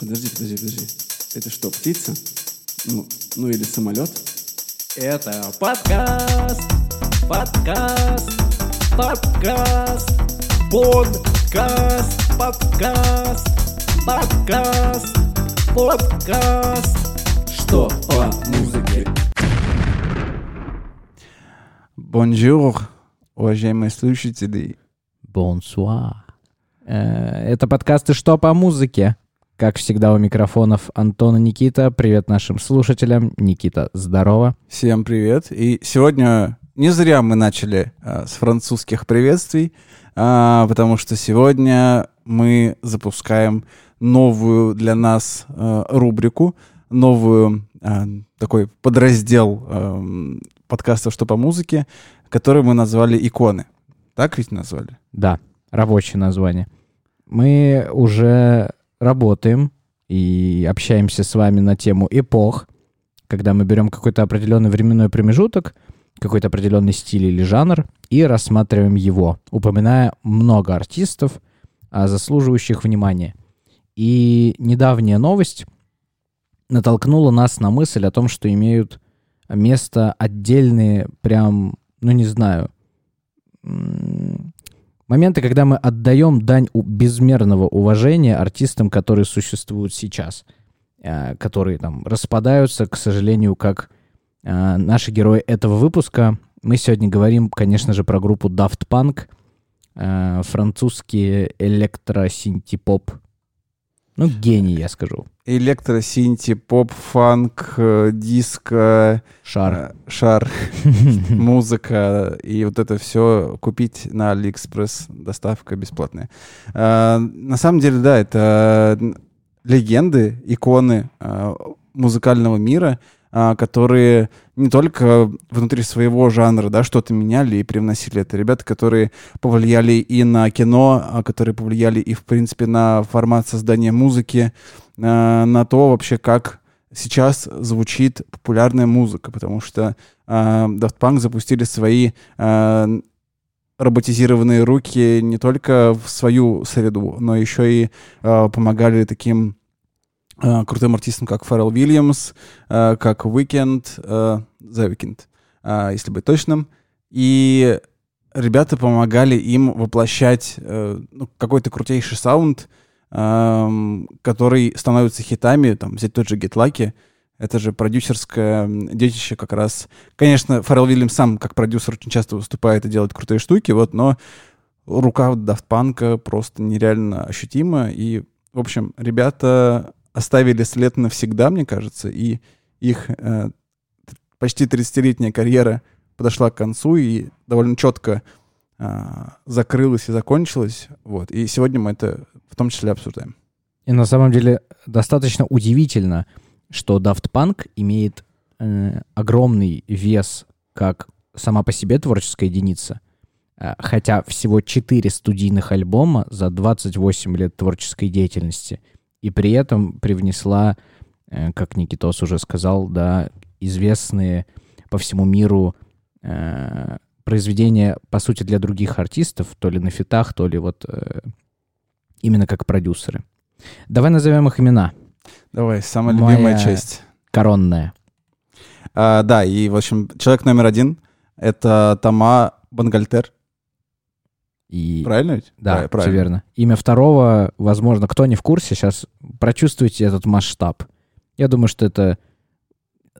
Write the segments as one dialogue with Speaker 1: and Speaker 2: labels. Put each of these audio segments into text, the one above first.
Speaker 1: Подожди, подожди, подожди. Это что, птица? Ну, ну или самолет?
Speaker 2: Это подкаст, подкаст, подкаст, подкаст, подкаст, подкаст, подкаст. Что по музыке?
Speaker 3: Bonjour, уважаемые слушатели.
Speaker 4: Бонсуа. Э, Это подкасты «Что по музыке?» Как всегда у микрофонов Антон и Никита. Привет нашим слушателям. Никита, здорово.
Speaker 3: Всем привет. И сегодня не зря мы начали а, с французских приветствий, а, потому что сегодня мы запускаем новую для нас а, рубрику, новую а, такой подраздел а, подкаста «Что по музыке», который мы назвали «Иконы». Так ведь назвали?
Speaker 4: Да, рабочее название. Мы уже работаем и общаемся с вами на тему эпох, когда мы берем какой-то определенный временной промежуток, какой-то определенный стиль или жанр и рассматриваем его, упоминая много артистов, а, заслуживающих внимания. И недавняя новость натолкнула нас на мысль о том, что имеют место отдельные, прям, ну не знаю, моменты, когда мы отдаем дань безмерного уважения артистам, которые существуют сейчас, э, которые там распадаются, к сожалению, как э, наши герои этого выпуска. Мы сегодня говорим, конечно же, про группу Daft Punk, э, французские электросинтепоп. Ну, гений, я скажу.
Speaker 3: Электро, синти-поп, фанк, э, диско,
Speaker 4: Шар.
Speaker 3: э, шар, музыка и вот это все купить на Алиэкспресс, доставка бесплатная. А, на самом деле, да, это легенды, иконы музыкального мира, которые не только внутри своего жанра, да, что-то меняли и привносили. Это ребята, которые повлияли и на кино, а, которые повлияли и, в принципе, на формат создания музыки, а, на то вообще, как сейчас звучит популярная музыка, потому что а, Daft Punk запустили свои а, роботизированные руки не только в свою среду, но еще и а, помогали таким а, крутым артистам, как Фаррелл Вильямс, а, как Weekend, а, The Weeknd, а, если быть точным. И ребята помогали им воплощать э, ну, какой-то крутейший саунд, ам, который становится хитами, там, взять тот же Get Lucky, это же продюсерское детище как раз. Конечно, Фаррелл Вильямс сам как продюсер очень часто выступает и делает крутые штуки, вот, но рука Daft Punk просто нереально ощутима. И, в общем, ребята оставили след навсегда, мне кажется, и их э, почти 30-летняя карьера подошла к концу и довольно четко а, закрылась и закончилась. Вот. И сегодня мы это в том числе обсуждаем.
Speaker 4: И на самом деле достаточно удивительно, что Daft Punk имеет э, огромный вес как сама по себе творческая единица, э, хотя всего 4 студийных альбома за 28 лет творческой деятельности, и при этом привнесла, э, как Никитос уже сказал, да, известные по всему миру э, произведения, по сути, для других артистов, то ли на фитах, то ли вот э, именно как продюсеры. Давай назовем их имена.
Speaker 3: Давай, самая
Speaker 4: Моя-
Speaker 3: любимая часть.
Speaker 4: Коронная.
Speaker 3: А, да, и, в общем, человек номер один — это Тома Бангальтер.
Speaker 4: И...
Speaker 3: Правильно ведь?
Speaker 4: Да,
Speaker 3: Прав-
Speaker 4: все верно. Имя второго, возможно, кто не в курсе, сейчас прочувствуйте этот масштаб. Я думаю, что это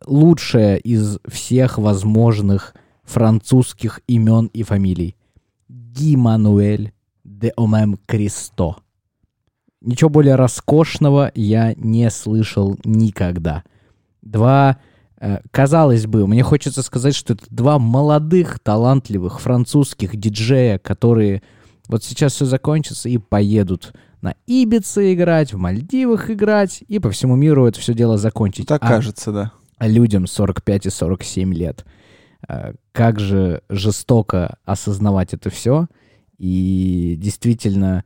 Speaker 4: лучшее из всех возможных французских имен и фамилий. Ги Мануэль де Омем Кристо. Ничего более роскошного я не слышал никогда. Два, казалось бы, мне хочется сказать, что это два молодых, талантливых французских диджея, которые вот сейчас все закончится и поедут на Ибице играть, в Мальдивах играть и по всему миру это все дело закончить.
Speaker 3: Так
Speaker 4: А-
Speaker 3: кажется, да.
Speaker 4: а людям 45 и 47 лет. Э, Как же жестоко осознавать это все. И действительно,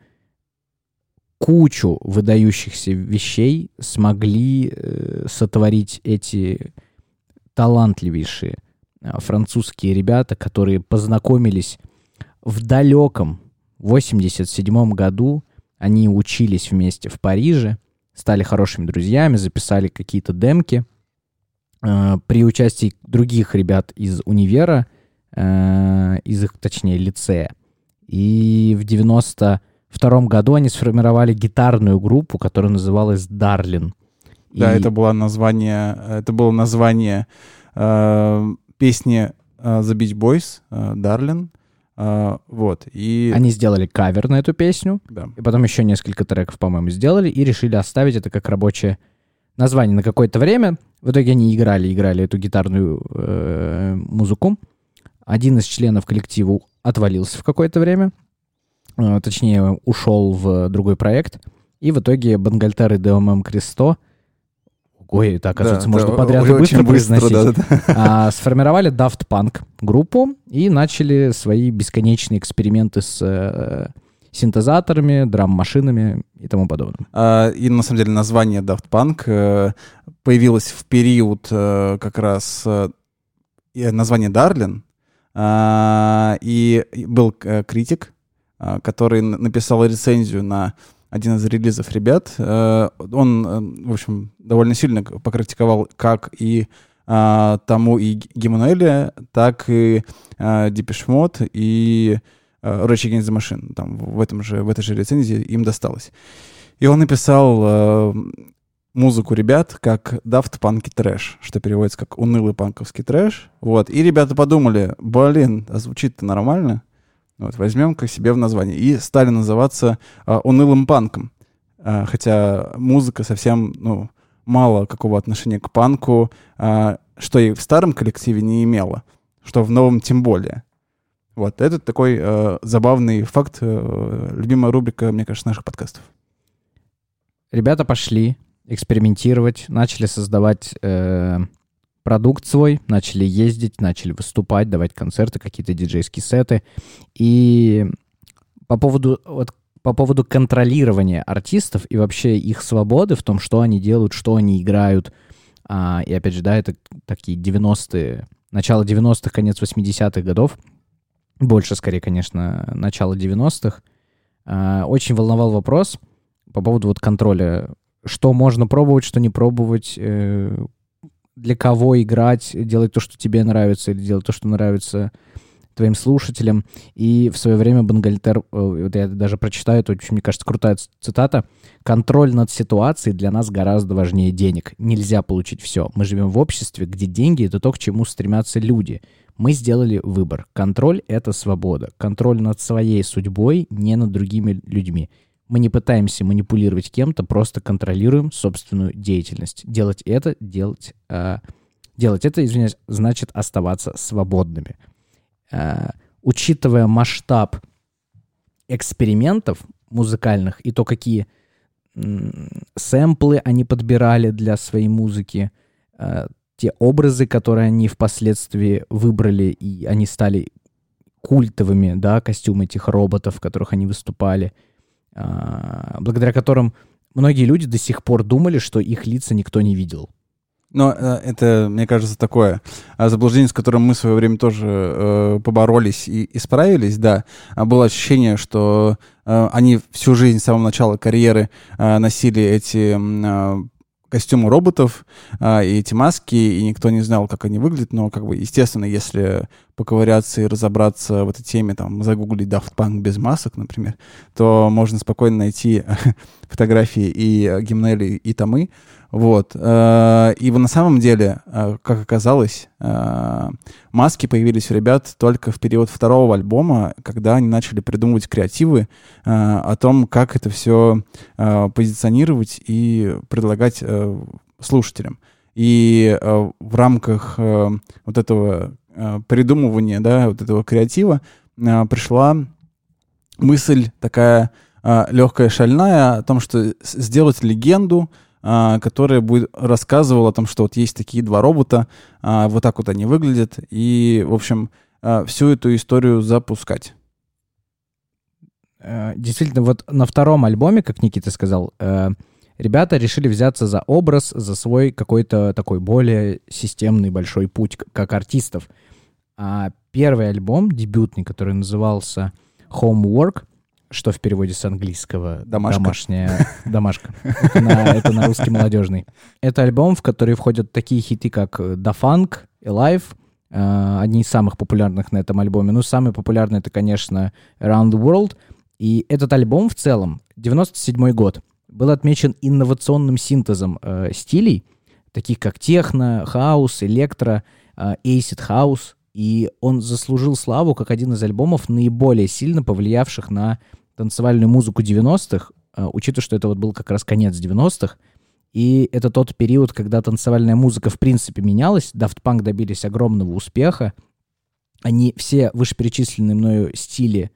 Speaker 4: кучу выдающихся вещей смогли э, сотворить эти талантливейшие э, французские ребята, которые познакомились в далеком 87 году. Они учились вместе в Париже, стали хорошими друзьями, записали какие-то демки э, при участии других ребят из универа, э, из их, точнее, лицея. И в 92 году они сформировали гитарную группу, которая называлась «Дарлин».
Speaker 3: Да,
Speaker 4: И
Speaker 3: это было название, это было название э, песни э, The Beach Boys, э. Э, вот, и...
Speaker 4: Они сделали кавер на эту песню,
Speaker 3: Да.
Speaker 4: и потом еще несколько треков, по-моему, сделали, и решили оставить это как рабочее название на какое-то время. В итоге они играли, играли эту гитарную э, музыку. Один из членов коллектива отвалился в какое-то время, э, точнее, ушел в другой проект, и в итоге Бангальтер и ДММ Кресто Ой, это, оказывается,
Speaker 3: Да,
Speaker 4: можно
Speaker 3: да,
Speaker 4: подряд и
Speaker 3: очень
Speaker 4: быстро произносить.
Speaker 3: да, да.
Speaker 4: А, сформировали Daft Punk группу и начали свои бесконечные эксперименты с э, синтезаторами, драм-машинами и тому подобным.
Speaker 3: А, И на самом деле название Daft Punk э, появилось в период э, как раз э, и название Дарлин. А, И был э, критик, а, который написал рецензию на один из релизов ребят. Э, Он, э, в общем, довольно сильно покритиковал как и а, Тома и Ги-Мануэля, так и Depeche Mode и э, Rage Against Machine. Там в этом же, в этой же рецензии им досталось. И он написал музыку ребят как daft punky thrash, что переводится как унылый панковский трэш. Вот. И ребята подумали, блин, а звучит-то нормально. Вот, возьмем-ка себе в название. И стали называться э, унылым панком. Э, хотя музыка совсем, ну, мало какого отношения к панку, э, что и в старом коллективе не имела, что в новом тем более. Вот, это такой э, забавный факт, э, любимая рубрика, мне кажется, наших подкастов.
Speaker 4: Ребята пошли экспериментировать, начали создавать э, продукт свой, начали ездить, начали выступать, давать концерты, какие-то диджейские сеты. И по поводу, вот, по поводу контролирования артистов и вообще их свободы в том, что они делают, что они играют. А, и опять же, да, это такие 90-е, начало 90-х, конец 80-х годов. Больше, скорее, конечно, начало 90-х. А, очень волновал вопрос по поводу вот контроля. Что можно пробовать, что не пробовать, э, для кого играть, делать то, что тебе нравится, или делать то, что нравится твоим слушателям. И в свое время Бангальтер, э, вот я даже прочитаю, это очень, мне кажется, крутая цитата, «Контроль над ситуацией для нас гораздо важнее денег. Нельзя получить все. Мы живем в обществе, где деньги — это то, к чему стремятся люди. Мы сделали выбор. Контроль — это свобода. Контроль над своей судьбой, не над другими людьми. Мы не пытаемся манипулировать кем-то, просто контролируем собственную деятельность. Делать это, делать, э, делать это, извиняюсь, значит оставаться свободными. Э, учитывая масштаб экспериментов музыкальных и то, какие сэмплы они подбирали для своей музыки, э, те образы, которые они впоследствии выбрали, и они стали культовыми, да, костюмы этих роботов, в которых они выступали, благодаря которым многие люди до сих пор думали, что их лица никто не видел.
Speaker 3: Но э, это, мне кажется, такое э, заблуждение, с которым мы в свое время тоже э, поборолись и, и справились, да. А Было ощущение, что э, они всю жизнь с самого начала карьеры э, носили эти костюмы роботов э, и эти маски, и никто не знал, как они выглядят, но, как бы, естественно, если поковыряться и разобраться в этой теме, там, загуглить Daft Punk без масок, например, то можно спокойно найти фотографии и э, Гимнели, и Томы, вот. э, И на самом деле, э, как оказалось, э, маски появились у ребят только в период второго альбома, когда они начали придумывать креативы о том, как это все позиционировать и предлагать слушателям. И в рамках вот этого придумывания, да, вот этого креатива пришла мысль такая легкая, шальная о том, что сделать легенду, а, которая будет рассказывала о том, что вот есть такие два робота, а, вот так вот они выглядят, и, в общем, а, всю эту историю запускать.
Speaker 4: Э, Действительно, вот на втором альбоме, как Никита сказал, э, ребята решили взяться за образ, за свой какой-то такой более системный большой путь как артистов. А первый альбом, дебютный, который назывался Homework, что в переводе с английского
Speaker 3: Домашка.
Speaker 4: домашняя домашка. Это на, это на русский молодежный. Это альбом, в который входят такие хиты, как Da Funk, Alive, э, одни из самых популярных на этом альбоме. Ну, самый популярный это, конечно, Around the World. И этот альбом в целом, 97 год, был отмечен инновационным синтезом э, стилей, таких как техно, хаус, электро, э, acid house, и он заслужил славу как один из альбомов, наиболее сильно повлиявших на танцевальную музыку 90-х, э, учитывая, что это вот был как раз конец 90-х, и это тот период, когда танцевальная музыка в принципе менялась, Daft Punk добились огромного успеха, они все вышеперечисленные мною стили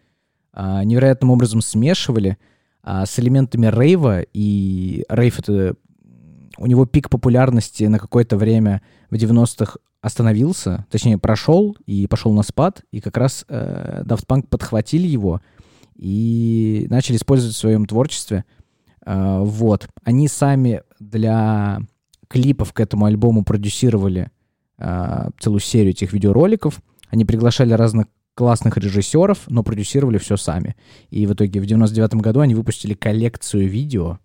Speaker 4: а, невероятным образом смешивали а, с элементами рейва, и рейв — это у него пик популярности на какое-то время в 90-х остановился, точнее, прошел и пошел на спад, и как раз э, Daft Punk подхватили его и начали использовать в своем творчестве. Э, вот. Они сами для клипов к этому альбому продюсировали э, целую серию этих видеороликов. Они приглашали разных классных режиссеров, но продюсировали все сами. И в итоге в 99 году они выпустили коллекцию видео,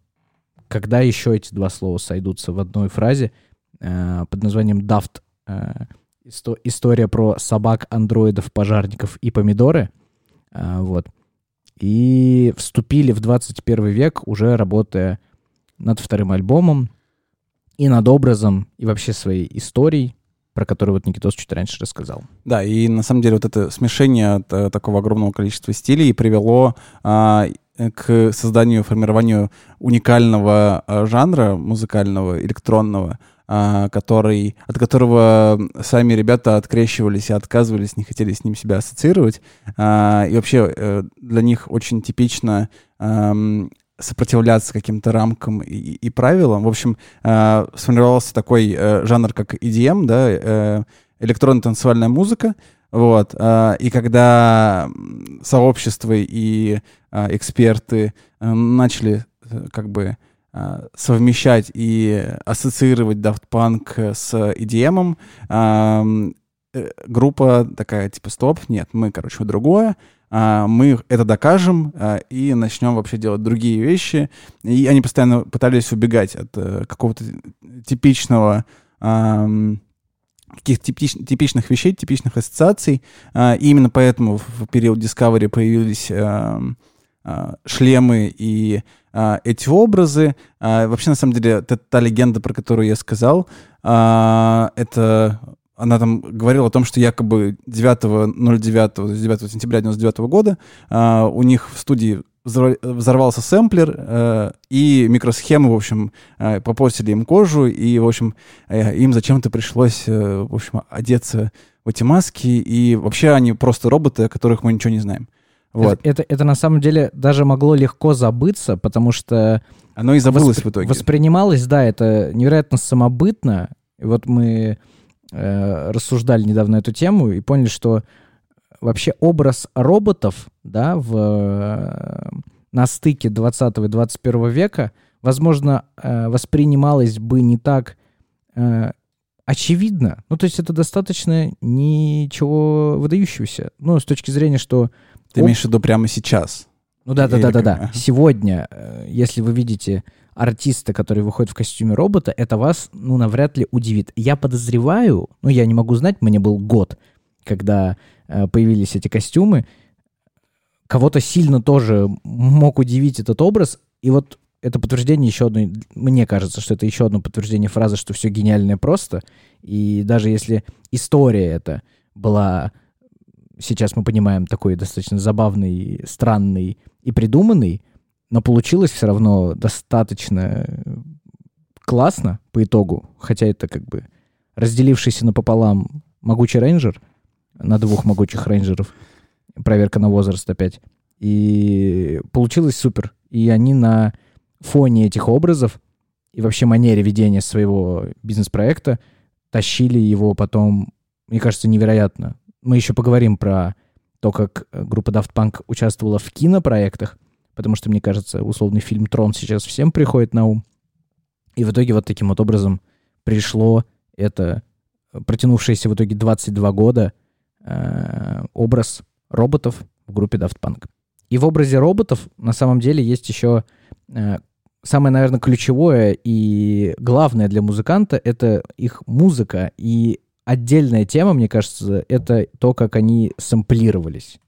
Speaker 4: когда еще эти два слова сойдутся в одной фразе э, под названием Daft э, исто- история про собак, андроидов, пожарников и помидоры. Э, вот. И вступили в 21 век, уже работая над вторым альбомом и над образом, и вообще своей историей, про которую вот Никитос чуть раньше рассказал.
Speaker 3: Да, и на самом деле вот это смешение э, такого огромного количества стилей привело а, к созданию, формированию уникального а, жанра музыкального, электронного, который, от которого сами ребята открещивались и отказывались, не хотели с ним себя ассоциировать. А, и вообще э, для них очень типично сопротивляться каким-то рамкам и, и правилам. В общем, э, сформировался такой э, жанр, как EDM, да, э, электронная танцевальная музыка. Вот. и когда сообщество и эксперты начали как бы совмещать и ассоциировать Daft Punk с EDM, э, группа такая, типа, стоп, нет, мы, короче, другое, а, мы это докажем а, и начнем вообще делать другие вещи. И они постоянно пытались убегать от э, какого-то типичного ам, каких-то типич- типичных вещей, типичных ассоциаций. И именно поэтому в период Discovery появились а, шлемы и а, эти образы. А, Вообще, на самом деле, та, та легенда, про которую я сказал, это она там говорила о том, что якобы 9.09, то есть 9 сентября 99 года а, у них в студии взорв- взорвался сэмплер, э, и микросхемы, в общем, э, попортили им кожу, и, в общем, э, им зачем-то пришлось, э, в общем, одеться в эти маски, и вообще они просто роботы, о которых мы ничего не знаем. Вот.
Speaker 4: Это, это, это на самом деле даже могло легко забыться, потому что
Speaker 3: Оно и забылось
Speaker 4: воспри-
Speaker 3: в итоге.
Speaker 4: Воспринималось, да, это невероятно самобытно. И вот мы э, рассуждали недавно эту тему и поняли, что вообще образ роботов, да, в, э, на стыке 20 и 21 века, возможно, э, воспринималось бы не так э, очевидно. Ну, то есть это достаточно ничего выдающегося. Ну, с точки зрения, что
Speaker 3: Ты имеешь в виду прямо сейчас?
Speaker 4: ну да, да, да, да, да. Сегодня, э, если вы видите артиста, который выходит в костюме робота, это вас, ну, навряд ли удивит. Я подозреваю, ну, я не могу знать, мне был год, когда э, появились эти костюмы, кого-то сильно тоже мог удивить этот образ, и вот это подтверждение еще одно, мне кажется, что это еще одно подтверждение фразы, что все гениальное просто, и даже если история эта была, сейчас мы понимаем, такой достаточно забавный, странный и придуманный, но получилось все равно достаточно классно по итогу, хотя это как бы разделившийся напополам могучий рейнджер на двух могучих рейнджеров, проверка на возраст опять, и получилось супер. И они на фоне этих образов и вообще манере ведения своего бизнес-проекта тащили его потом, мне кажется, невероятно. Мы еще поговорим про то, как э, группа Daft Punk участвовала в кинопроектах, потому что, мне кажется, условный фильм «Трон» сейчас всем приходит на ум. И в итоге вот таким вот образом пришло это э, протянувшееся в итоге 22 года э, образ роботов в группе Daft Punk. И в образе роботов на самом деле есть еще э, самое, наверное, ключевое и главное для музыканта — это их музыка. И отдельная тема, мне кажется, это то, как они сэмплировались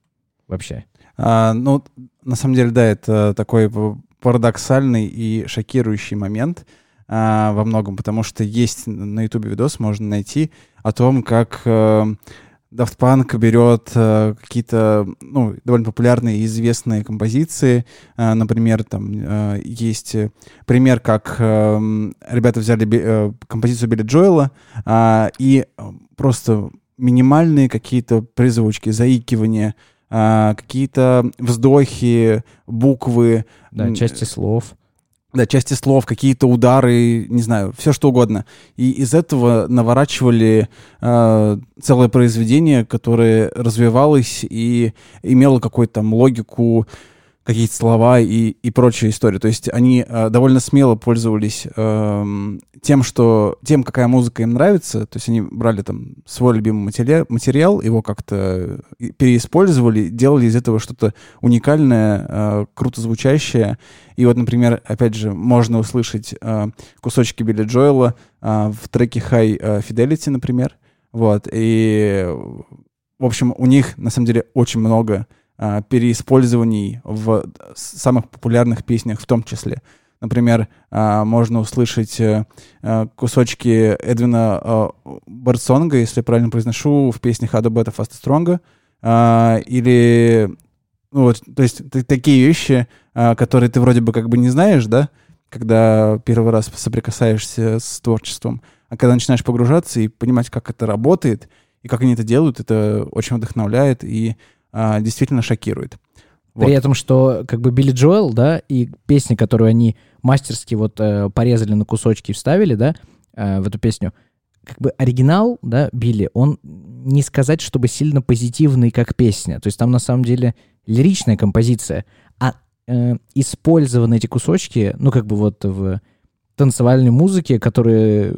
Speaker 4: вообще.
Speaker 3: А, ну, на самом деле, да, это такой парадоксальный и шокирующий момент а, во многом, потому что есть на YouTube видос, можно найти о том, как э, Daft Punk берет э, какие-то ну, довольно популярные и известные композиции. Э, например, там э, есть пример, как э, ребята взяли э, композицию Билли Джоэла э, и просто минимальные какие-то призвучки, заикивания, э, какие-то вздохи, буквы.
Speaker 4: Да, части слов
Speaker 3: да, части слов, какие-то удары, не знаю, все что угодно. И из этого наворачивали э, целое произведение, которое развивалось и имело какую-то там логику, какие-то слова и, и прочая история. То есть они э, довольно смело пользовались э, тем, что тем, какая музыка им нравится. То есть они брали там свой любимый материал, его как-то переиспользовали, делали из этого что-то уникальное, э, круто звучащее. И вот, например, опять же, можно услышать э, кусочки Билли Джоэла э, в треке High Fidelity, например. Вот. И, в общем, у них, на самом деле, очень много а, переиспользований в самых популярных песнях в том числе. Например, а, можно услышать э, э, кусочки Эдвина э, Бартсонга, если правильно произношу, в песне Hado Beta Fast Stronger, или ну, вот, то есть такие вещи, которые ты вроде бы как бы не знаешь, да, когда первый раз соприкасаешься с творчеством, а когда начинаешь погружаться и понимать, как это работает, и как они это делают, это очень вдохновляет и а, действительно шокирует.
Speaker 4: Вот. При этом, что как бы Билли Джоэл, да, и песни, которую они мастерски вот э, порезали на кусочки и вставили, да, э, в эту песню, как бы оригинал, да, Билли, он не сказать, чтобы сильно позитивный, как песня. То есть там на самом деле лиричная композиция, а э, использованы эти кусочки, ну, как бы вот в танцевальной музыке, которые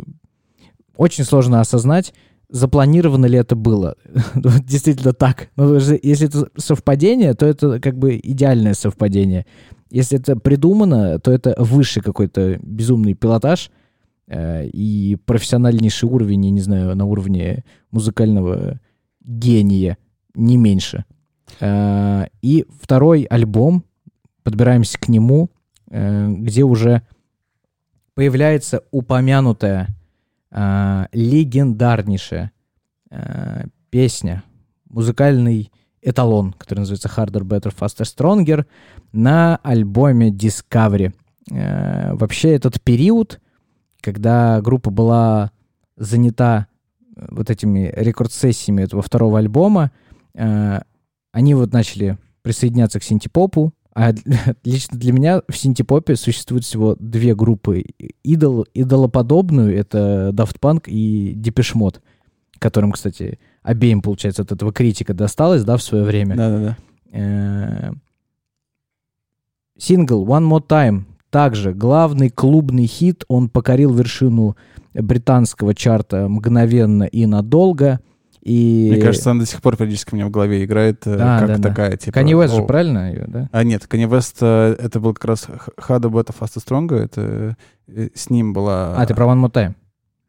Speaker 4: очень сложно осознать, запланировано ли это было. Действительно так. Но если это совпадение, то это как бы идеальное совпадение. Если это придумано, то это высший какой-то безумный пилотаж э, и профессиональнейший уровень, я не знаю, на уровне музыкального гения, не меньше. Э, и второй альбом, подбираемся к нему, э, где уже появляется упомянутая э, легендарнейшая э, песня, музыкальный эталон, который называется Harder, Better, Faster, Stronger, на альбоме Discovery. Э, вообще этот период, когда группа была занята э, вот этими рекорд-сессиями этого второго альбома, э, они вот начали присоединяться к синтепопу, а лично для меня в синтепопе существует всего две группы. Идол, идолоподобную — это Daft Punk и Mode, которым, кстати, обеим, получается, от этого критика досталось, да, в свое время.
Speaker 3: Да-да-да.
Speaker 4: Э, сингл One More Time также главный клубный хит. Он покорил вершину британского чарта мгновенно и надолго — и...
Speaker 3: Мне кажется, она до сих пор периодически у меня в голове играет э, да, как да, такая, да. типа...
Speaker 4: Канни Вест же, правильно ее, да?
Speaker 3: А нет, Канни Вест, э, это был как раз Хада Бета Фаста Стронга, это э, с ним была...
Speaker 4: А, ты про One More Time?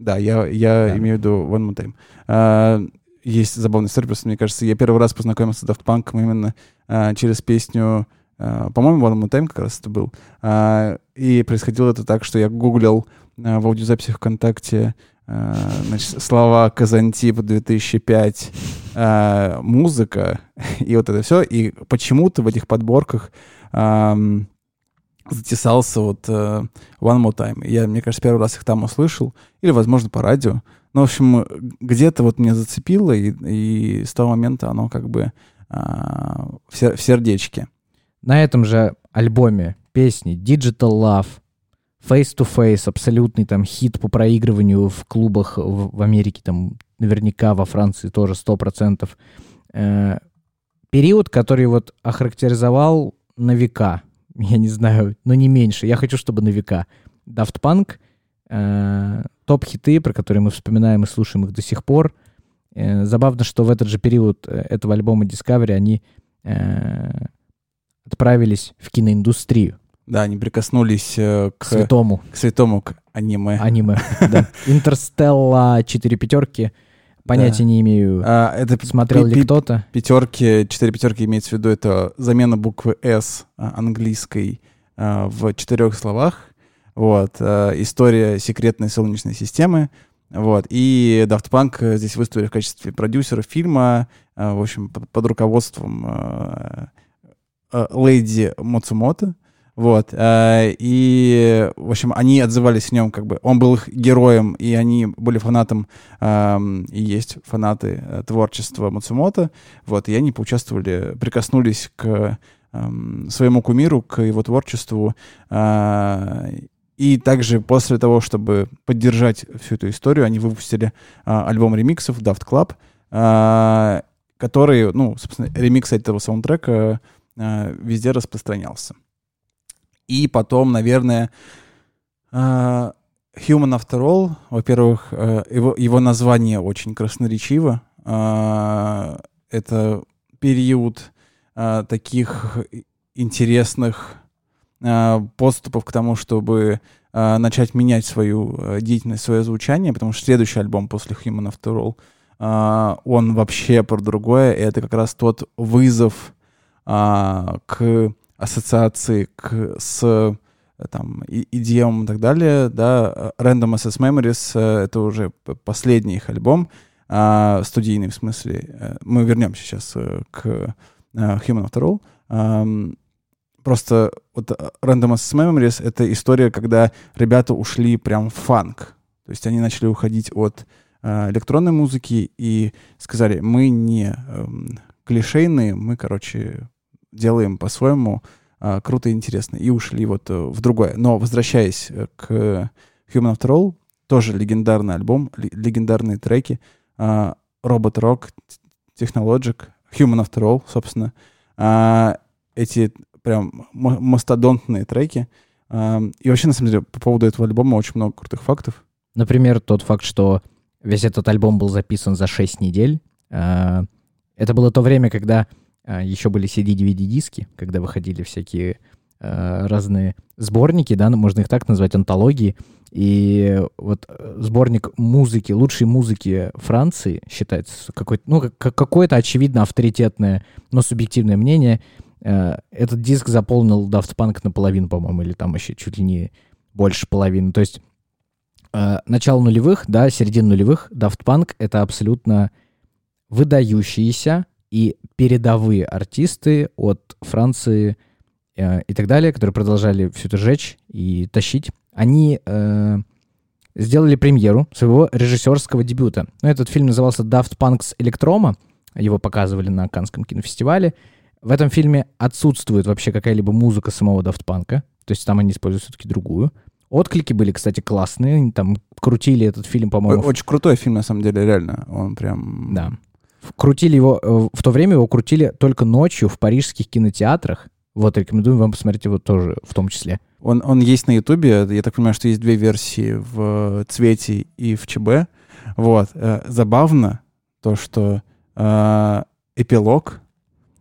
Speaker 3: Да, я, я да. имею в виду One More Time. А, есть история, просто мне кажется, я первый раз познакомился с Daft Punk именно а, через песню, а, по-моему, One More Time как раз это был. А, и происходило это так, что я гуглил а, в аудиозаписях ВКонтакте значит, слова Казантип 2005, э, музыка и вот это все. И почему-то в этих подборках затесался вот э, One More Time. Я, мне кажется, первый раз их там услышал, или, возможно, по радио. Ну, в общем, где-то вот меня зацепило, и, и с того момента оно как бы э, в, сер- в сердечке.
Speaker 4: На этом же альбоме песни Digital Love, Face to Face, абсолютный там хит по проигрыванию в клубах в, в Америке, там наверняка во Франции тоже 100%. Э, период, который вот охарактеризовал на века, я не знаю, но не меньше. Я хочу, чтобы на века. Daft Punk, э, топ-хиты, про которые мы вспоминаем и слушаем их до сих пор. Э, забавно, что в этот же период э, этого альбома Discovery они э, отправились в киноиндустрию.
Speaker 3: Да, они прикоснулись э, К
Speaker 4: святому
Speaker 3: к святому, к аниме.
Speaker 4: аниме. да. Интерстелла, четыре пятерки. Понятия не имею,
Speaker 3: А, это
Speaker 4: смотрел ли кто-то.
Speaker 3: Пятерки, четыре пятерки имеется в виду, это замена буквы «С» а, английской а, в четырех словах. Вот. а, История секретной Солнечной системы. Вот. И Daft Punk э, здесь выступили в качестве продюсера фильма, а, в общем, под, под руководством а, а, леди Моцумото. Вот. а, И, в общем, они отзывались о нем как бы... Он был их героем, и они были фанатом, ам, и есть фанаты э, творчества Мацумото. Вот. И они поучаствовали, прикоснулись к ам, своему кумиру, к его творчеству. а, И также после того, чтобы поддержать всю эту историю, они выпустили альбом ремиксов Daft Club, который, ну, собственно, ремикс этого саундтрека везде распространялся. И потом, наверное, а, Human After All, во-первых, э, его, его название очень красноречиво. А, Это период таких интересных подступов к тому, чтобы начать менять свою э, деятельность, свое звучание, потому что следующий альбом после Human After All, он вообще про другое, и это как раз тот вызов к ассоциации к, с э, там, EDM и так далее, да, э, Random Access Memories э, — это уже последний их альбом, а, студийный в смысле. Мы вернемся сейчас к Human After All. Просто вот Random Access Memories — это история, когда ребята ушли прям в фанк. То есть они начали уходить от электронной музыки и сказали, мы не эм, клишейные, мы, короче, делаем по-своему а, круто и интересно. И ушли вот э, в другое. Но возвращаясь э, к Human After All, тоже легендарный альбом, ле- легендарные треки. а, Robot Rock, Technologic, Human After All, собственно. А, Эти прям мастодонтные треки. А, И вообще, на самом деле, по поводу этого альбома очень много крутых фактов.
Speaker 4: Например, тот факт, что весь этот альбом был записан за 6 недель. Это было то время, когда еще были CD-DVD-диски, когда выходили всякие а, разные сборники, да, можно их так назвать, антологии. И вот э, сборник музыки, лучшей музыки Франции считается какой-то, ну, как- какое-то очевидно авторитетное, но субъективное мнение. Э, Этот диск заполнил Daft Punk наполовину, по-моему, или там еще чуть ли не больше половины. То есть начало нулевых, да, середина нулевых, Daft Punk — это абсолютно выдающиеся и передовые артисты от Франции э, и так далее, которые продолжали все это жечь и тащить. Они э, сделали премьеру своего режиссерского дебюта. Ну, этот фильм назывался Daft Punk's Electroma. Его показывали на Канском кинофестивале. В этом фильме отсутствует вообще какая-либо музыка самого Daft Punk. То есть там они используют все-таки другую. Отклики были, кстати, классные. Они там крутили этот фильм, по-моему,
Speaker 3: Очень крутой фильм, на самом деле, реально. Он прям...
Speaker 4: да. Крутили его, э, в то время его крутили только ночью в парижских кинотеатрах. Вот, рекомендуем вам посмотреть его тоже в том числе.
Speaker 3: Он, он есть на Ютубе. Я так понимаю, что есть две версии в цвете и в ЧБ. Вот. Э, Забавно то, что э, эпилог,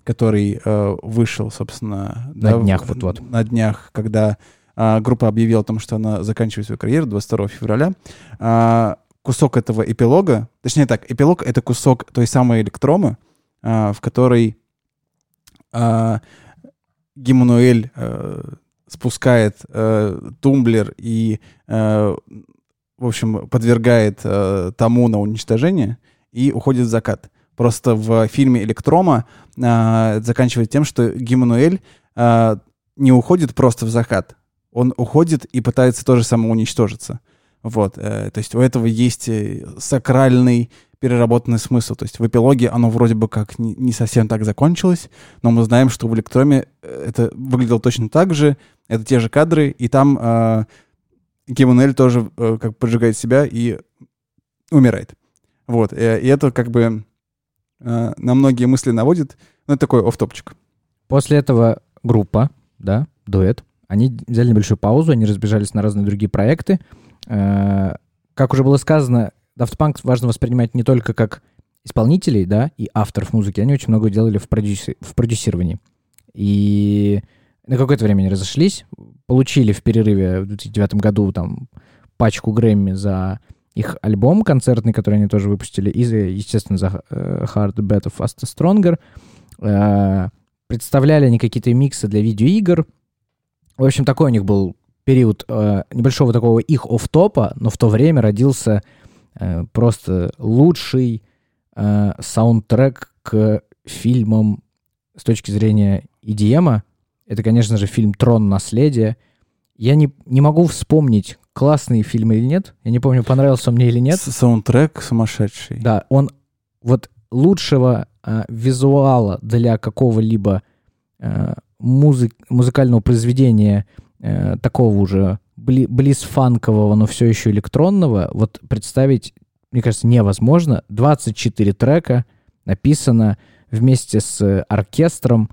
Speaker 3: который э, вышел, собственно...
Speaker 4: На
Speaker 3: в-
Speaker 4: днях вот-вот.
Speaker 3: На днях, когда э, группа объявила о том, что она заканчивает свою карьеру 22 февраля, э, кусок этого эпилога, точнее так, эпилог — это кусок той самой электромы, э, в которой э, Гиммануэль э, спускает э, тумблер и, э, в общем, подвергает э, тому на уничтожение и уходит в закат. Просто в фильме «Электрома» э, это заканчивается тем, что Гиммануэль э, не уходит просто в закат. Он уходит и пытается тоже самоуничтожиться. Вот. э, то есть у этого есть э, сакральный переработанный смысл. То есть в эпилоге оно вроде бы как не, совсем так закончилось, но мы знаем, что в электроме э, это выглядело точно так же, это те же кадры, и там э, Гиммануэль тоже э, как поджигает себя и умирает. Вот, э, и это как бы э, на многие мысли наводит. Ну, это такой офтопчик.
Speaker 4: После этого группа, да, дуэт, они взяли небольшую паузу, они разбежались на разные другие проекты. Э, Как уже было сказано, Daft Punk важно воспринимать не только как исполнителей, да, и авторов музыки, они очень много делали в, продюси- в продюсировании. И на какое-то время они разошлись, получили в перерыве в 2009 году там пачку Грэмми за их альбом концертный, который они тоже выпустили, и, естественно, за э, Hard, Better, Faster, Stronger. Э, представляли они какие-то миксы для видеоигр. В общем, такой у них был период э, небольшого такого их офф-топа, но в то время родился э, просто лучший э, саундтрек к фильмам с точки зрения EDM. Это, конечно же, фильм «Трон. Наследие». Я не, не могу вспомнить, классный фильм или нет. Я не помню, понравился он мне или нет.
Speaker 3: Саундтрек сумасшедший.
Speaker 4: Да, он вот лучшего э, визуала для какого-либо э, музы- музыкального произведения э, такого уже бли- близ-фанкового, но все еще электронного, вот представить, мне кажется, невозможно. 24 трека написано вместе с оркестром.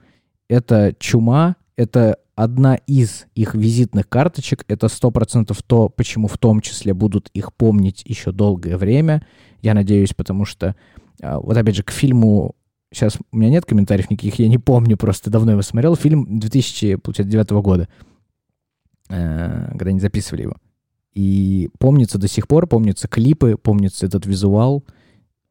Speaker 4: Это чума, это одна из их визитных карточек. Это 100% то, почему в том числе будут их помнить еще долгое время. Я надеюсь, потому что, а, вот опять же, к фильму Сейчас у меня нет комментариев никаких, я не помню, просто давно его смотрел. Фильм 2009 года, когда они записывали его. И помнится до сих пор, помнятся клипы, помнится этот визуал,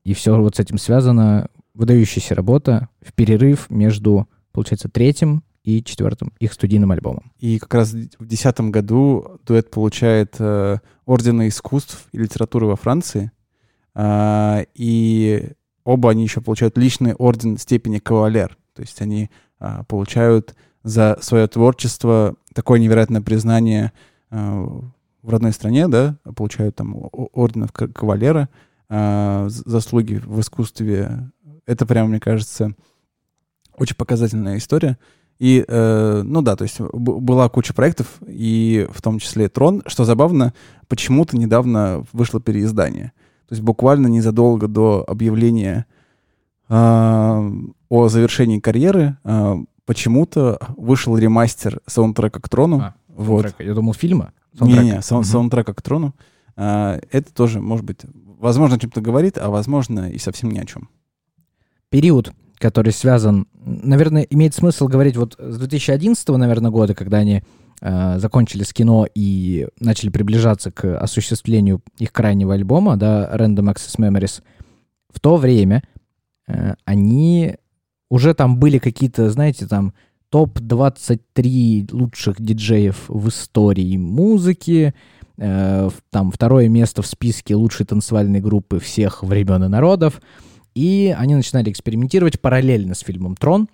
Speaker 4: и все вот с этим связано. Выдающаяся работа в перерыв между, получается, третьим и четвертым их студийным альбомом.
Speaker 3: И как раз в 2010 году дуэт получает э, ордена искусств и литературы во Франции. А, и оба они еще получают личный орден степени кавалер. То есть они а, получают за свое творчество такое невероятное признание а, в родной стране, да, получают там орденов кавалера, з- заслуги в искусстве. Это прямо, мне кажется, очень показательная история. И, э, ну да, то есть была куча проектов, и в том числе Трон. Что забавно, почему-то недавно вышло переиздание. То есть буквально незадолго до объявления а, о завершении карьеры а, почему-то вышел ремастер саундтрека к Трону.
Speaker 4: А,
Speaker 3: вот.
Speaker 4: Я думал, фильма. Саундтрека.
Speaker 3: Не-не, сау-
Speaker 4: Мгм.
Speaker 3: саундтрека к Трону. А, это тоже, может быть, возможно, о чем-то говорит, а возможно, и совсем ни о чем.
Speaker 4: период, который связан, наверное, имеет смысл говорить вот с 2011, наверное, года, когда они э, закончили с кино и начали приближаться к осуществлению их крайнего альбома, да, Random Access Memories. В то время э, они уже там были какие-то, знаете, там топ-23 лучших диджеев в истории музыки, э, там второе место в списке лучшей танцевальной группы всех времен и народов. И они начинали экспериментировать параллельно с фильмом «Трон»,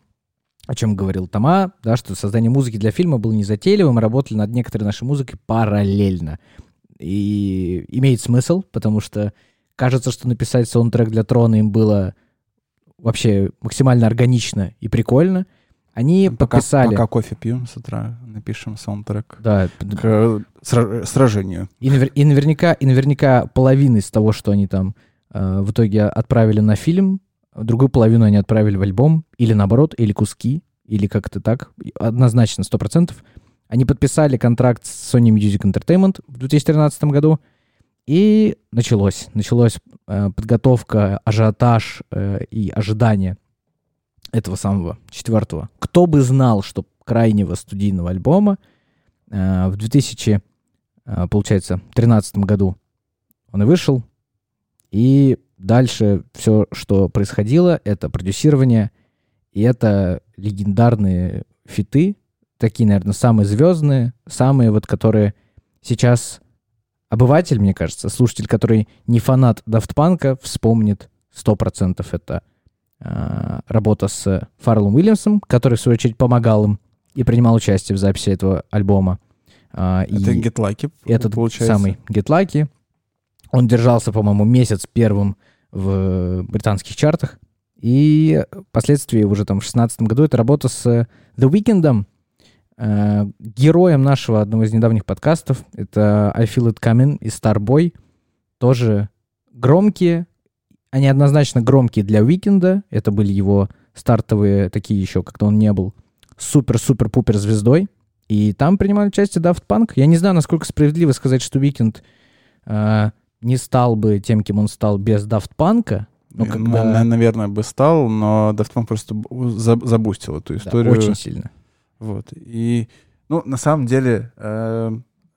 Speaker 4: о чем говорил Тома, да, что создание музыки для фильма было незатейливым, мы работали над некоторой нашей музыкой параллельно. И имеет смысл, потому что кажется, что написать саундтрек для «Трона» им было вообще максимально органично и прикольно. Они
Speaker 3: Пока,
Speaker 4: подписали...
Speaker 3: пока кофе пьем с утра, напишем саундтрек
Speaker 4: Да,
Speaker 3: к э, сра- сражению.
Speaker 4: И, навер- и наверняка, и наверняка половина из того, что они там э, в итоге отправили на фильм, другую половину они отправили в альбом, или наоборот, или куски, или как-то так, однозначно, сто процентов. Они подписали контракт с Sony Music Entertainment в 2013 году, и началось. Началась э, подготовка, ажиотаж э, и ожидание этого самого четвертого. Кто бы знал, что крайнего студийного альбома э, в 2000 а, получается, в 2013 году он и вышел. И дальше все, что происходило, это продюсирование, и это легендарные фиты, такие, наверное, самые звездные, самые вот, которые сейчас обыватель, мне кажется, слушатель, который не фанат Дафтпанка, вспомнит 100% это а, работа с Фарлом Уильямсом, который, в свою очередь, помогал им и принимал участие в записи этого альбома. А,
Speaker 3: Это
Speaker 4: и
Speaker 3: Get Lucky,
Speaker 4: этот
Speaker 3: получается.
Speaker 4: самый Get Lucky. Он держался, по-моему, месяц первым в британских чартах. И впоследствии уже там в 16 году это работа с The Weeknd, э, героем нашего одного из недавних подкастов. Это I Feel It Coming и Starboy. Тоже громкие. Они однозначно громкие для Уикенда. Это были его стартовые такие еще, когда он не был супер-супер-пупер звездой. И там принимали участие Daft Punk. Я не знаю, насколько справедливо сказать, что Weekend э, не стал бы тем, кем он стал без Daft Punk, Ну, когда-
Speaker 3: на- наверное, бы стал, но Daft Punk просто забустил эту
Speaker 4: Да,
Speaker 3: историю.
Speaker 4: очень сильно.
Speaker 3: Вот. И, ну, на самом деле, э,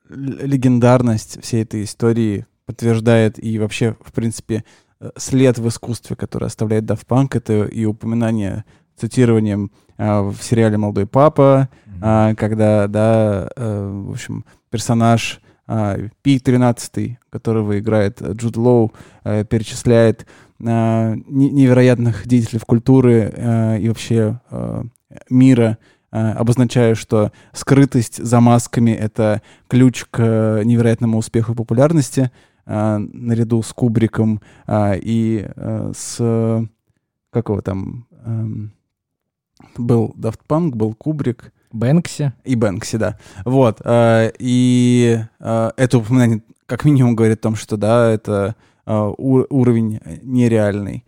Speaker 3: легендарность всей этой истории подтверждает и вообще, в принципе, э, след в искусстве, который оставляет Daft Punk, это и упоминание цитированием э, в сериале «Молодой папа», а, когда, да, э, в общем, персонаж а, Пи-13, которого играет э, Джуд Лоу, э, перечисляет не- невероятных деятелей культуры э, и вообще э, мира, э, обозначая, что скрытость за масками — это ключ к э, невероятному успеху и популярности, э, наряду с Кубриком и с... Как его там... эм, был Daft Punk, был Кубрик,
Speaker 4: Бэнкси.
Speaker 3: и Бэнкси, да. Вот. И это упоминание как минимум говорит о том, что, да, это уровень нереальный.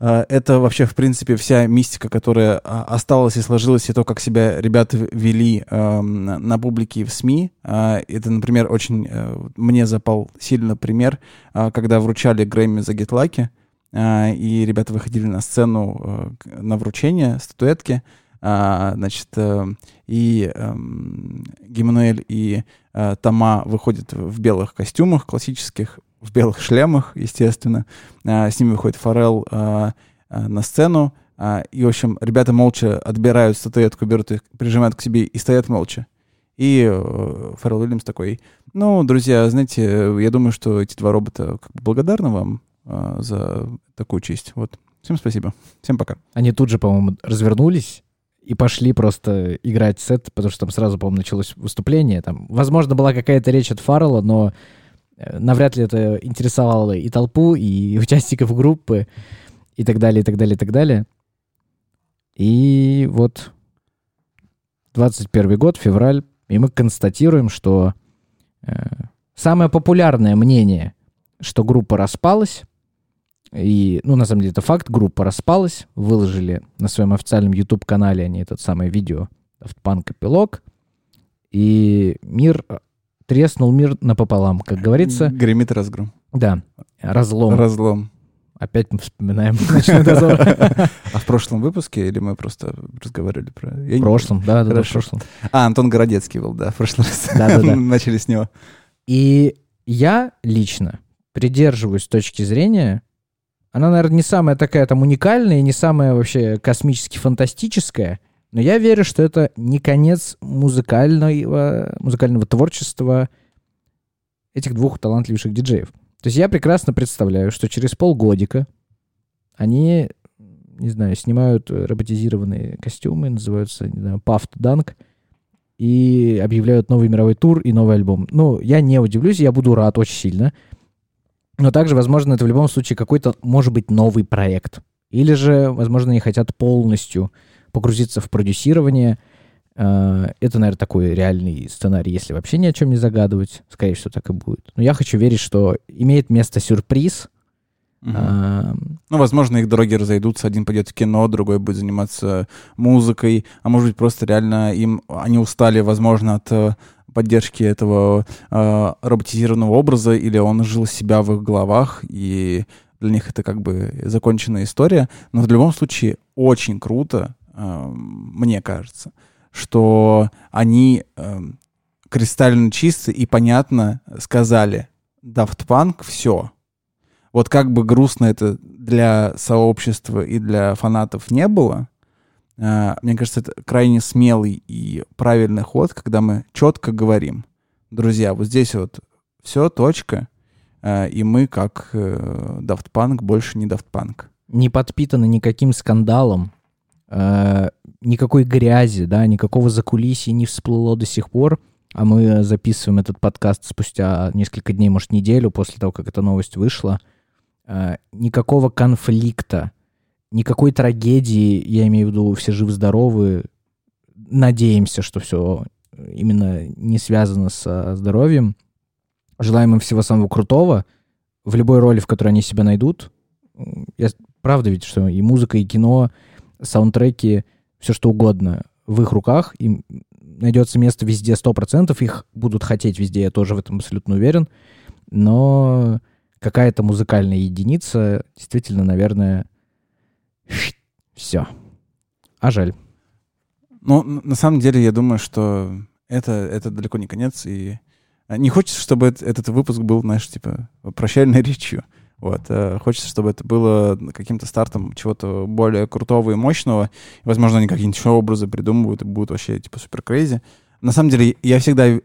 Speaker 3: Э, Это вообще, в принципе, вся мистика, которая а, осталась и сложилась, и то, как себя ребята вели эм, на публике и в СМИ. Э, Это, например, очень э, мне запал сильно пример, э, когда вручали Грэмми за Lucky, э, и ребята выходили на сцену э, на вручение статуэтки, а, значит, э, и эм, Гимануэль и э, Тома выходят в белых костюмах классических, в белых шлемах, естественно. А, с ними выходит Форел а, а, на сцену. а, и, в общем, ребята молча отбирают статуэтку, берут их, прижимают к себе и стоят молча. И э, Фаррелл Уильямс такой, ну, друзья, знаете, э, я думаю, что эти два робота как бы благодарны вам э, за такую честь. Вот. Всем спасибо. Всем пока.
Speaker 4: Они тут же, по-моему, развернулись и пошли просто играть сет, потому что там сразу, по-моему, началось выступление. Там, возможно, была какая-то речь от Фаррелла, но э, навряд ли это интересовало и толпу, и участников группы, и так далее, и так далее, и так далее. И вот 21 год, февраль, и мы констатируем, что э, самое популярное мнение, что группа распалась, и, ну, на самом деле, это факт. Группа распалась, выложили на своем официальном YouTube-канале они этот самое видео Daft Punk эпилог. И мир э, треснул мир напополам, как говорится.
Speaker 3: Гремит разгром.
Speaker 4: Да, разлом.
Speaker 3: Разлом.
Speaker 4: Опять мы вспоминаем «Ночной дозор».
Speaker 3: А в прошлом выпуске или мы просто разговаривали про...
Speaker 4: В прошлом, да, да, да, в прошлом.
Speaker 3: А, Антон Городецкий был, да, в прошлый раз.
Speaker 4: Да-да-да.
Speaker 3: Начали с него.
Speaker 4: И я лично придерживаюсь точки зрения, она, наверное, не самая такая там уникальная, не самая вообще космически фантастическая, но я верю, что это не конец музыкального, музыкального творчества этих двух талантливейших диджеев. То есть я прекрасно представляю, что через полгодика они, не знаю, снимают роботизированные костюмы, называются, не знаю, Puffed Dunk, и объявляют новый мировой тур и новый альбом. Ну, я не удивлюсь, я буду рад очень сильно. Но также, возможно, это в любом случае какой-то, может быть, новый проект. Или же, возможно, они хотят полностью погрузиться в продюсирование. Э, Это, наверное, такой реальный сценарий, если вообще ни о чем не загадывать. Скорее всего, так и будет. Но я хочу верить, что имеет место сюрприз.
Speaker 3: Мгм.
Speaker 4: А,
Speaker 3: Ну, возможно, их дороги разойдутся. Один пойдет в кино, другой будет заниматься музыкой. А может быть, просто реально им они устали, возможно, от э, поддержки этого э, роботизированного образа, или он жил себя в их головах, и для них это как бы законченная история. Но в любом случае очень круто, э, мне кажется, что они э, кристально чисто и понятно сказали Daft Punk все. Вот как бы грустно это для сообщества и для фанатов не было, мне кажется, это крайне смелый и правильный ход, когда мы четко говорим, друзья, вот здесь вот все, точка, э, и мы, как э, Daft Punk, больше не Daft Punk.
Speaker 4: не подпитаны никаким скандалом, э, никакой грязи, да, никакого закулисья не всплыло до сих пор, а мы записываем этот подкаст спустя несколько дней, может, неделю после того, как эта новость вышла. Э, никакого конфликта, никакой трагедии, я имею в виду, все живы-здоровы. Надеемся, что все именно не связано со здоровьем. Желаем им всего самого крутого в любой роли, в которой они себя найдут. Я правда ведь, что и музыка, и кино, саундтреки, все что угодно в их руках, им найдется место везде 100%, их будут хотеть везде, я тоже в этом абсолютно уверен. Но какая-то музыкальная единица, действительно, наверное, все. А жаль.
Speaker 3: Ну, на самом деле, я думаю, что это, это далеко не конец, и а, не хочется, чтобы эт- этот выпуск был, знаешь, типа, прощальной речью. Вот. э, Хочется, чтобы это было каким-то стартом чего-то более крутого и мощного. Возможно, они какие-нибудь еще образы придумывают и будут вообще, типа, супер крейзи. На самом деле, я всегда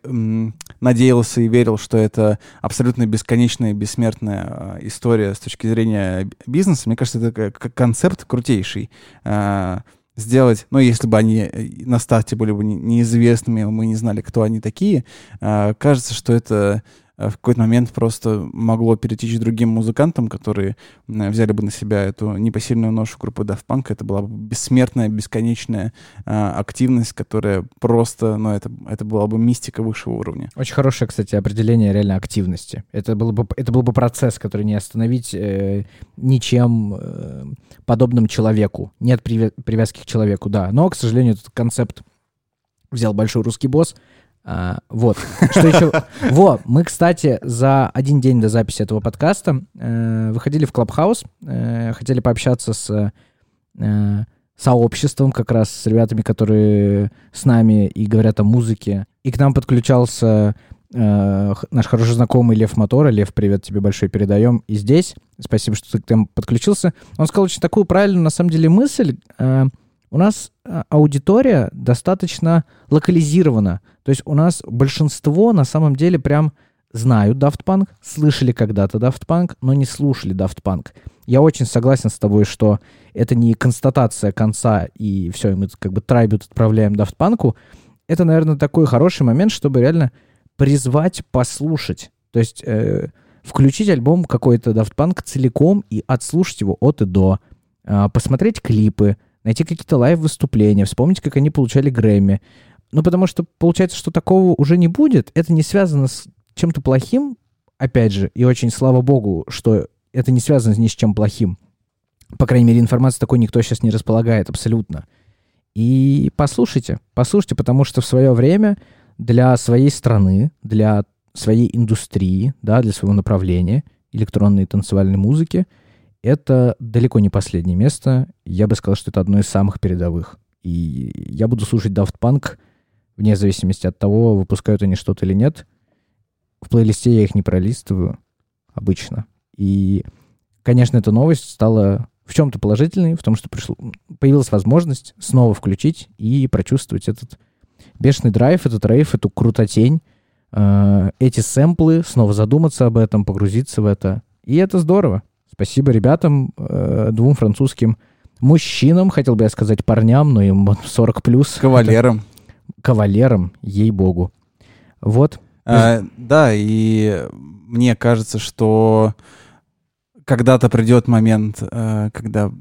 Speaker 3: надеялся и верил, что это абсолютно бесконечная, бессмертная а, история с точки зрения бизнеса. Мне кажется, это концепт крутейший. А, Сделать, ну, если бы они э, на старте были бы не- неизвестными, мы не знали, кто они такие, кажется, что это в какой-то момент просто могло перетечь другим музыкантам, которые м, взяли бы на себя эту непосильную ношу группы Daft Punk. Это была бы бессмертная, бесконечная а, активность, которая просто, ну, это, это была бы мистика высшего уровня.
Speaker 4: Очень хорошее, кстати, определение реально активности. Это, было бы, это был бы процесс, который не остановить э, ничем э, подобным человеку. Нет привя- привязки к человеку, да. Но, к сожалению, этот концепт взял большой русский босс. А, вот. Что еще? Во, мы, кстати, за один день до записи этого подкаста э, выходили в Клабхаус, э, хотели пообщаться с э, сообществом, как раз с ребятами, которые с нами и говорят о музыке. И к нам подключался э, наш хороший знакомый Лев Мотора. Лев, привет тебе большой передаем. И здесь, спасибо, что ты к нам подключился. Он сказал очень такую правильную, на самом деле, мысль. Э, у нас э, аудитория достаточно локализирована. То есть у нас большинство на самом деле прям знают Daft Punk, слышали когда-то Daft Punk, но не слушали Daft Punk. Я очень согласен с тобой, что это не констатация конца, и все, и мы как бы трайбют отправляем Daft Punk'у. Это, наверное, такой хороший момент, чтобы реально призвать послушать. То есть э, включить альбом какой-то Daft Punk целиком и отслушать его от и до. А, посмотреть клипы, найти какие-то лайв-выступления, вспомнить, как они получали Грэмми. Ну, потому что получается, что такого уже не будет. Это не связано с чем-то плохим, опять же, и очень слава богу, что это не связано ни с чем плохим. По крайней мере, информации такой никто сейчас не располагает абсолютно. И послушайте, послушайте, потому что в свое время для своей страны, для своей индустрии, да, для своего направления электронной танцевальной музыки, это далеко не последнее место. Я бы сказал, что это одно из самых передовых. И я буду слушать Daft Punk вне зависимости от того, выпускают они что-то или нет. В плейлисте я их не пролистываю обычно. И, конечно, эта новость стала в чем-то положительной, в том, что пришло, появилась возможность снова включить и прочувствовать этот бешеный драйв, этот рейв, эту крутотень, э, эти сэмплы, снова задуматься об этом, погрузиться в это. И это здорово. Спасибо ребятам, э, двум французским мужчинам, хотел бы я сказать парням, но им вот 40 плюс.
Speaker 3: Кавалером.
Speaker 4: Кавалерам, ей-богу. Вот.
Speaker 3: А, да, и мне кажется, что когда-то придет момент, а, когда,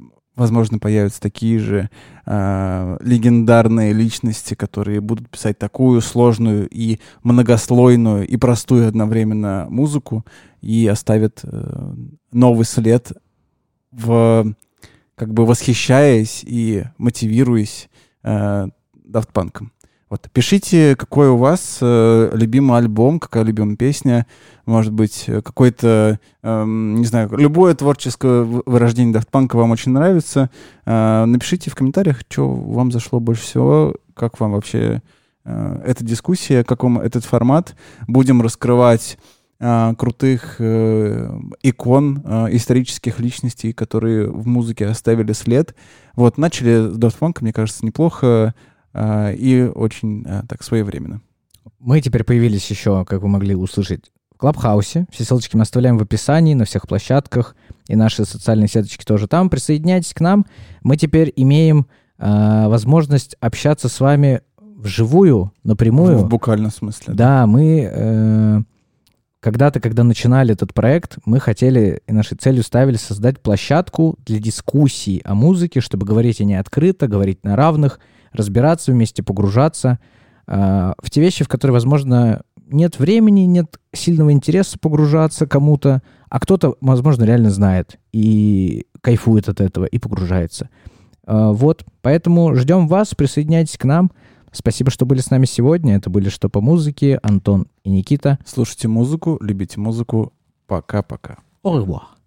Speaker 3: возможно, появятся такие же а, легендарные личности, которые будут писать такую сложную и многослойную и простую одновременно музыку и оставят э, новый след в как бы восхищаясь и мотивируясь э, Daft Punk. Вот, пишите, какой у вас э, любимый альбом, какая любимая песня, может быть, э, какой-то, эм, не знаю, любое творческое вы- вырождение Daft вам очень нравится. Э, напишите в комментариях, что вам зашло больше всего, как вам вообще э, эта дискуссия, как вам этот формат. Будем раскрывать э, крутых э, икон, э, исторических личностей, которые в музыке оставили след. Вот, начали с Daft Punk, мне кажется, неплохо э, и очень э, так своевременно.
Speaker 4: Мы теперь появились еще, как вы могли услышать, в Клабхаусе. Все ссылочки мы оставляем в описании на всех площадках. И наши социальные сеточки тоже там. Присоединяйтесь к нам. Мы теперь имеем э, возможность общаться с вами вживую, напрямую.
Speaker 3: В буквальном смысле.
Speaker 4: Да, мы э, когда-то, когда начинали этот проект, мы хотели и нашей целью ставили создать площадку для дискуссий о музыке, чтобы говорить о ней открыто, говорить на равных, разбираться вместе, погружаться э, в те вещи, в которые, возможно, нет времени, нет сильного интереса погружаться кому-то, а кто-то, возможно, реально знает и кайфует от этого и погружается. Э, вот, поэтому ждем вас, присоединяйтесь к нам. Спасибо, что были с нами сегодня. Это были «Что по музыке», Антон и Никита.
Speaker 3: Слушайте музыку, любите музыку. Пока-пока.
Speaker 4: Au revoir.